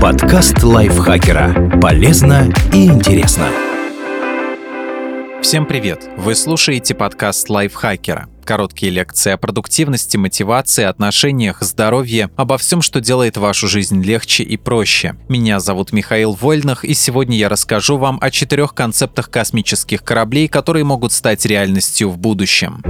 Подкаст лайфхакера. Полезно и интересно. Всем привет! Вы слушаете подкаст лайфхакера. Короткие лекции о продуктивности, мотивации, отношениях, здоровье, обо всем, что делает вашу жизнь легче и проще. Меня зовут Михаил Вольных, и сегодня я расскажу вам о четырех концептах космических кораблей, которые могут стать реальностью в будущем.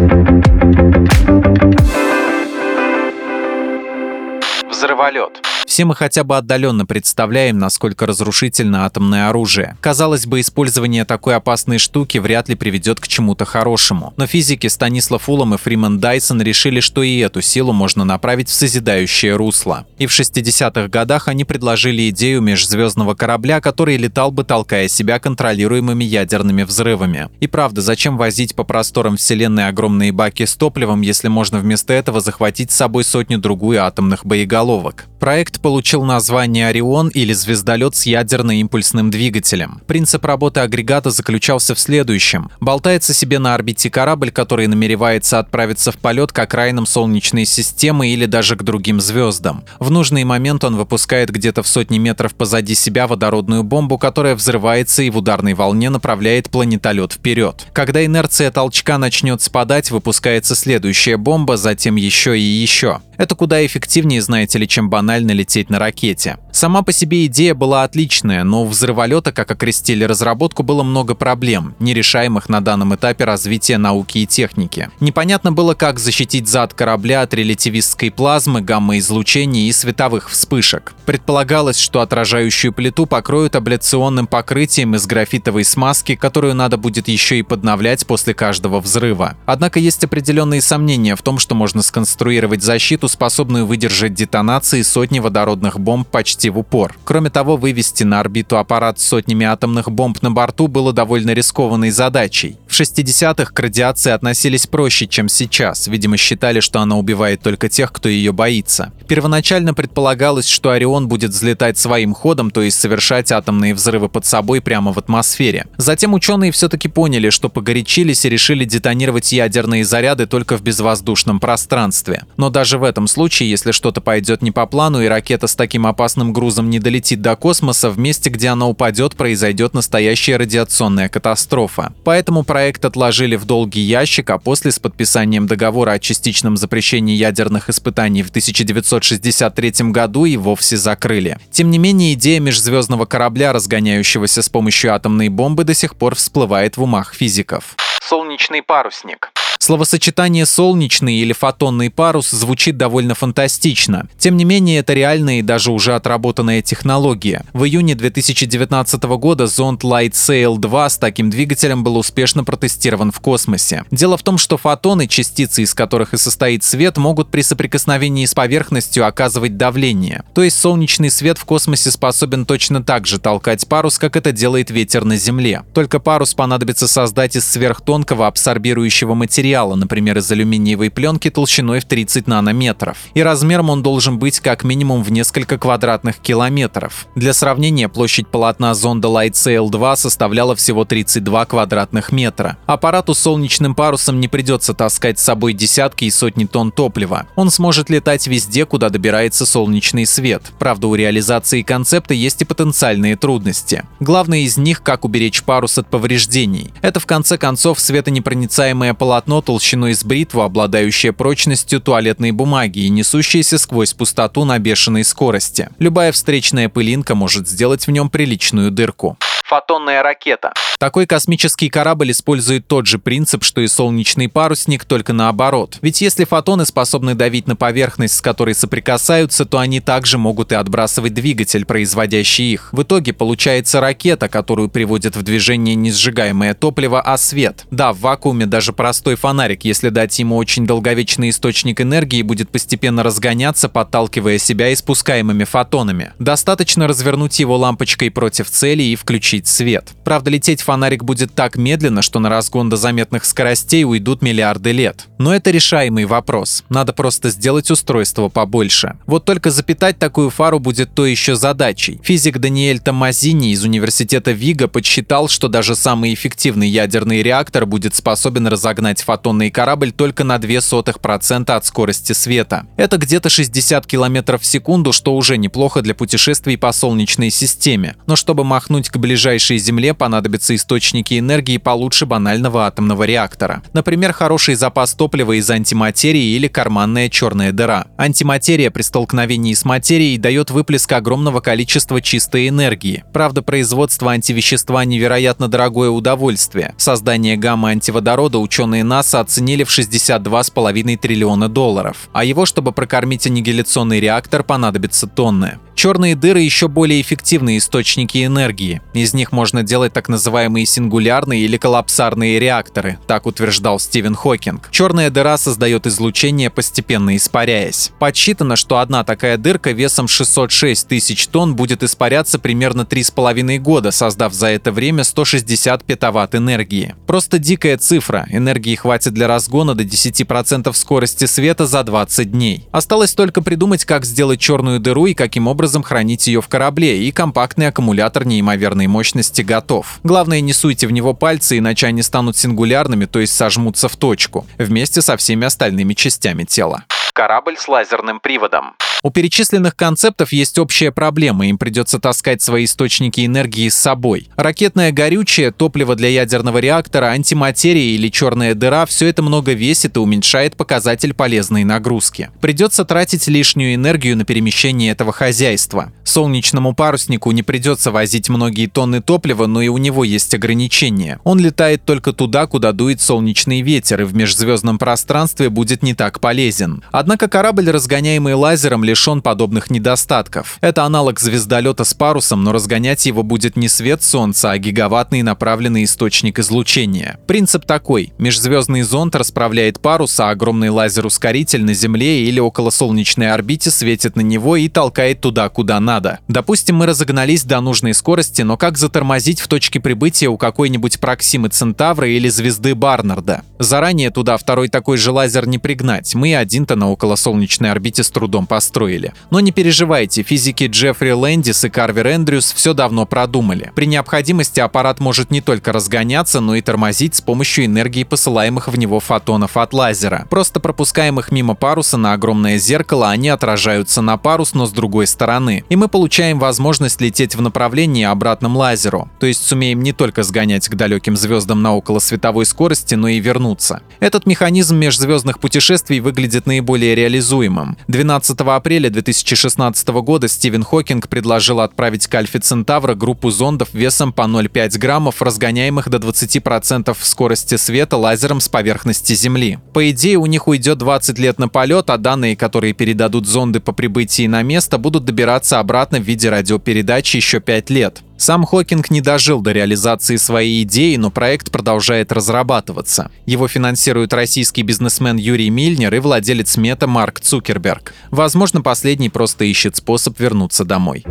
Взрыволет. Все мы хотя бы отдаленно представляем, насколько разрушительно атомное оружие. Казалось бы, использование такой опасной штуки вряд ли приведет к чему-то хорошему. Но физики Станислав Улом и Фриман Дайсон решили, что и эту силу можно направить в созидающее русло. И в 60-х годах они предложили идею межзвездного корабля, который летал бы, толкая себя контролируемыми ядерными взрывами. И правда, зачем возить по просторам Вселенной огромные баки с топливом, если можно вместо этого захватить с собой сотню-другую атомных боеголовок? Проект получил название «Орион» или «Звездолет с ядерно-импульсным двигателем». Принцип работы агрегата заключался в следующем. Болтается себе на орбите корабль, который намеревается отправиться в полет к окраинам Солнечной системы или даже к другим звездам. В нужный момент он выпускает где-то в сотни метров позади себя водородную бомбу, которая взрывается и в ударной волне направляет планетолет вперед. Когда инерция толчка начнет спадать, выпускается следующая бомба, затем еще и еще. Это куда эффективнее, знаете ли, чем банально лететь на ракете. Сама по себе идея была отличная, но у взрыволета, как окрестили разработку, было много проблем, нерешаемых на данном этапе развития науки и техники. Непонятно было, как защитить зад корабля от релятивистской плазмы, гамма-излучения и световых вспышек. Предполагалось, что отражающую плиту покроют абляционным покрытием из графитовой смазки, которую надо будет еще и подновлять после каждого взрыва. Однако есть определенные сомнения в том, что можно сконструировать защиту, способную выдержать детонации сотни водородных бомб почти в упор. Кроме того, вывести на орбиту аппарат с сотнями атомных бомб на борту было довольно рискованной задачей. В 60-х к радиации относились проще, чем сейчас. Видимо, считали, что она убивает только тех, кто ее боится. Первоначально предполагалось, что Орион будет взлетать своим ходом, то есть совершать атомные взрывы под собой прямо в атмосфере. Затем ученые все-таки поняли, что погорячились и решили детонировать ядерные заряды только в безвоздушном пространстве. Но даже в этом случае, если что-то пойдет не по плану и ракета с таким опасным грузом не долетит до космоса, в месте, где она упадет, произойдет настоящая радиационная катастрофа. Поэтому проект отложили в долгий ящик, а после с подписанием договора о частичном запрещении ядерных испытаний в 1963 году и вовсе закрыли. Тем не менее, идея межзвездного корабля, разгоняющегося с помощью атомной бомбы, до сих пор всплывает в умах физиков. Солнечный парусник. Словосочетание «солнечный» или «фотонный парус» звучит довольно фантастично. Тем не менее, это реальная и даже уже отработанная технология. В июне 2019 года зонд Light Sail 2 с таким двигателем был успешно протестирован в космосе. Дело в том, что фотоны, частицы из которых и состоит свет, могут при соприкосновении с поверхностью оказывать давление. То есть солнечный свет в космосе способен точно так же толкать парус, как это делает ветер на Земле. Только парус понадобится создать из сверхтонкого абсорбирующего материала, материала, например, из алюминиевой пленки толщиной в 30 нанометров. И размером он должен быть как минимум в несколько квадратных километров. Для сравнения, площадь полотна зонда LightSail 2 составляла всего 32 квадратных метра. Аппарату с солнечным парусом не придется таскать с собой десятки и сотни тонн топлива. Он сможет летать везде, куда добирается солнечный свет. Правда, у реализации концепта есть и потенциальные трудности. Главное из них, как уберечь парус от повреждений. Это в конце концов светонепроницаемое полотно толщиной с бритву, обладающее прочностью туалетной бумаги и несущееся сквозь пустоту на бешеной скорости. Любая встречная пылинка может сделать в нем приличную дырку фотонная ракета. Такой космический корабль использует тот же принцип, что и солнечный парусник, только наоборот. Ведь если фотоны способны давить на поверхность, с которой соприкасаются, то они также могут и отбрасывать двигатель, производящий их. В итоге получается ракета, которую приводит в движение не сжигаемое топливо, а свет. Да, в вакууме даже простой фонарик, если дать ему очень долговечный источник энергии, будет постепенно разгоняться, подталкивая себя испускаемыми фотонами. Достаточно развернуть его лампочкой против цели и включить ловить свет. Правда, лететь фонарик будет так медленно, что на разгон до заметных скоростей уйдут миллиарды лет. Но это решаемый вопрос. Надо просто сделать устройство побольше. Вот только запитать такую фару будет то еще задачей. Физик Даниэль Томазини из университета Вига подсчитал, что даже самый эффективный ядерный реактор будет способен разогнать фотонный корабль только на 0,02% от скорости света. Это где-то 60 км в секунду, что уже неплохо для путешествий по Солнечной системе. Но чтобы махнуть к ближайшей Земле, понадобятся источники энергии получше банального атомного реактора. Например, хороший запас топлива из антиматерии или карманная черная дыра. Антиматерия при столкновении с материей дает выплеск огромного количества чистой энергии. Правда, производство антивещества невероятно дорогое удовольствие. Создание гамма-антиводорода ученые НАСА оценили в 62,5 триллиона долларов. А его, чтобы прокормить аннигиляционный реактор, понадобится тонны. Черные дыры еще более эффективные источники энергии. Из них можно делать так называемые сингулярные или коллапсарные реакторы, так утверждал Стивен Хокинг. Черная дыра создает излучение, постепенно испаряясь. Подсчитано, что одна такая дырка весом 606 тысяч тонн будет испаряться примерно 3,5 года, создав за это время 160 петаватт энергии. Просто дикая цифра. Энергии хватит для разгона до 10% скорости света за 20 дней. Осталось только придумать, как сделать черную дыру и каким образом образом хранить ее в корабле, и компактный аккумулятор неимоверной мощности готов. Главное, не суйте в него пальцы, иначе они станут сингулярными, то есть сожмутся в точку, вместе со всеми остальными частями тела. Корабль с лазерным приводом. У перечисленных концептов есть общая проблема, им придется таскать свои источники энергии с собой. Ракетное горючее, топливо для ядерного реактора, антиматерия или черная дыра – все это много весит и уменьшает показатель полезной нагрузки. Придется тратить лишнюю энергию на перемещение этого хозяйства. Солнечному паруснику не придется возить многие тонны топлива, но и у него есть ограничения. Он летает только туда, куда дует солнечный ветер, и в межзвездном пространстве будет не так полезен. Однако корабль, разгоняемый лазером, лишен подобных недостатков. Это аналог звездолета с парусом, но разгонять его будет не свет Солнца, а гигаваттный направленный источник излучения. Принцип такой. Межзвездный зонд расправляет парус, а огромный лазер-ускоритель на Земле или около солнечной орбите светит на него и толкает туда, куда надо. Допустим, мы разогнались до нужной скорости, но как затормозить в точке прибытия у какой-нибудь Проксимы Центавра или звезды Барнарда? Заранее туда второй такой же лазер не пригнать, мы один-то на околосолнечной орбите с трудом построили. Но не переживайте, физики Джеффри Лэндис и Карвер Эндрюс все давно продумали. При необходимости аппарат может не только разгоняться, но и тормозить с помощью энергии посылаемых в него фотонов от лазера. Просто пропускаемых мимо паруса на огромное зеркало, они отражаются на парус, но с другой стороны. И мы получаем возможность лететь в направлении обратном лазеру. То есть сумеем не только сгонять к далеким звездам на околосветовой скорости, но и вернуться. Этот механизм межзвездных путешествий выглядит наиболее реализуемым. 12 апреля апреля 2016 года Стивен Хокинг предложил отправить к Альфе Центавра группу зондов весом по 0,5 граммов, разгоняемых до 20% скорости света лазером с поверхности Земли. По идее, у них уйдет 20 лет на полет, а данные, которые передадут зонды по прибытии на место, будут добираться обратно в виде радиопередачи еще 5 лет. Сам Хокинг не дожил до реализации своей идеи, но проект продолжает разрабатываться. Его финансирует российский бизнесмен Юрий Мильнер и владелец мета Марк Цукерберг. Возможно, последний просто ищет способ вернуться домой.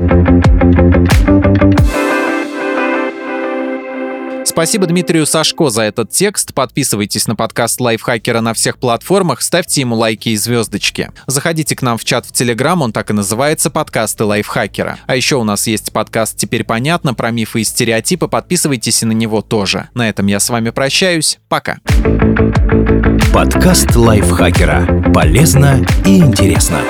Спасибо Дмитрию Сашко за этот текст. Подписывайтесь на подкаст Лайфхакера на всех платформах, ставьте ему лайки и звездочки. Заходите к нам в чат в Телеграм, он так и называется «Подкасты Лайфхакера». А еще у нас есть подкаст «Теперь понятно» про мифы и стереотипы, подписывайтесь и на него тоже. На этом я с вами прощаюсь. Пока. Подкаст Лайфхакера. Полезно и интересно.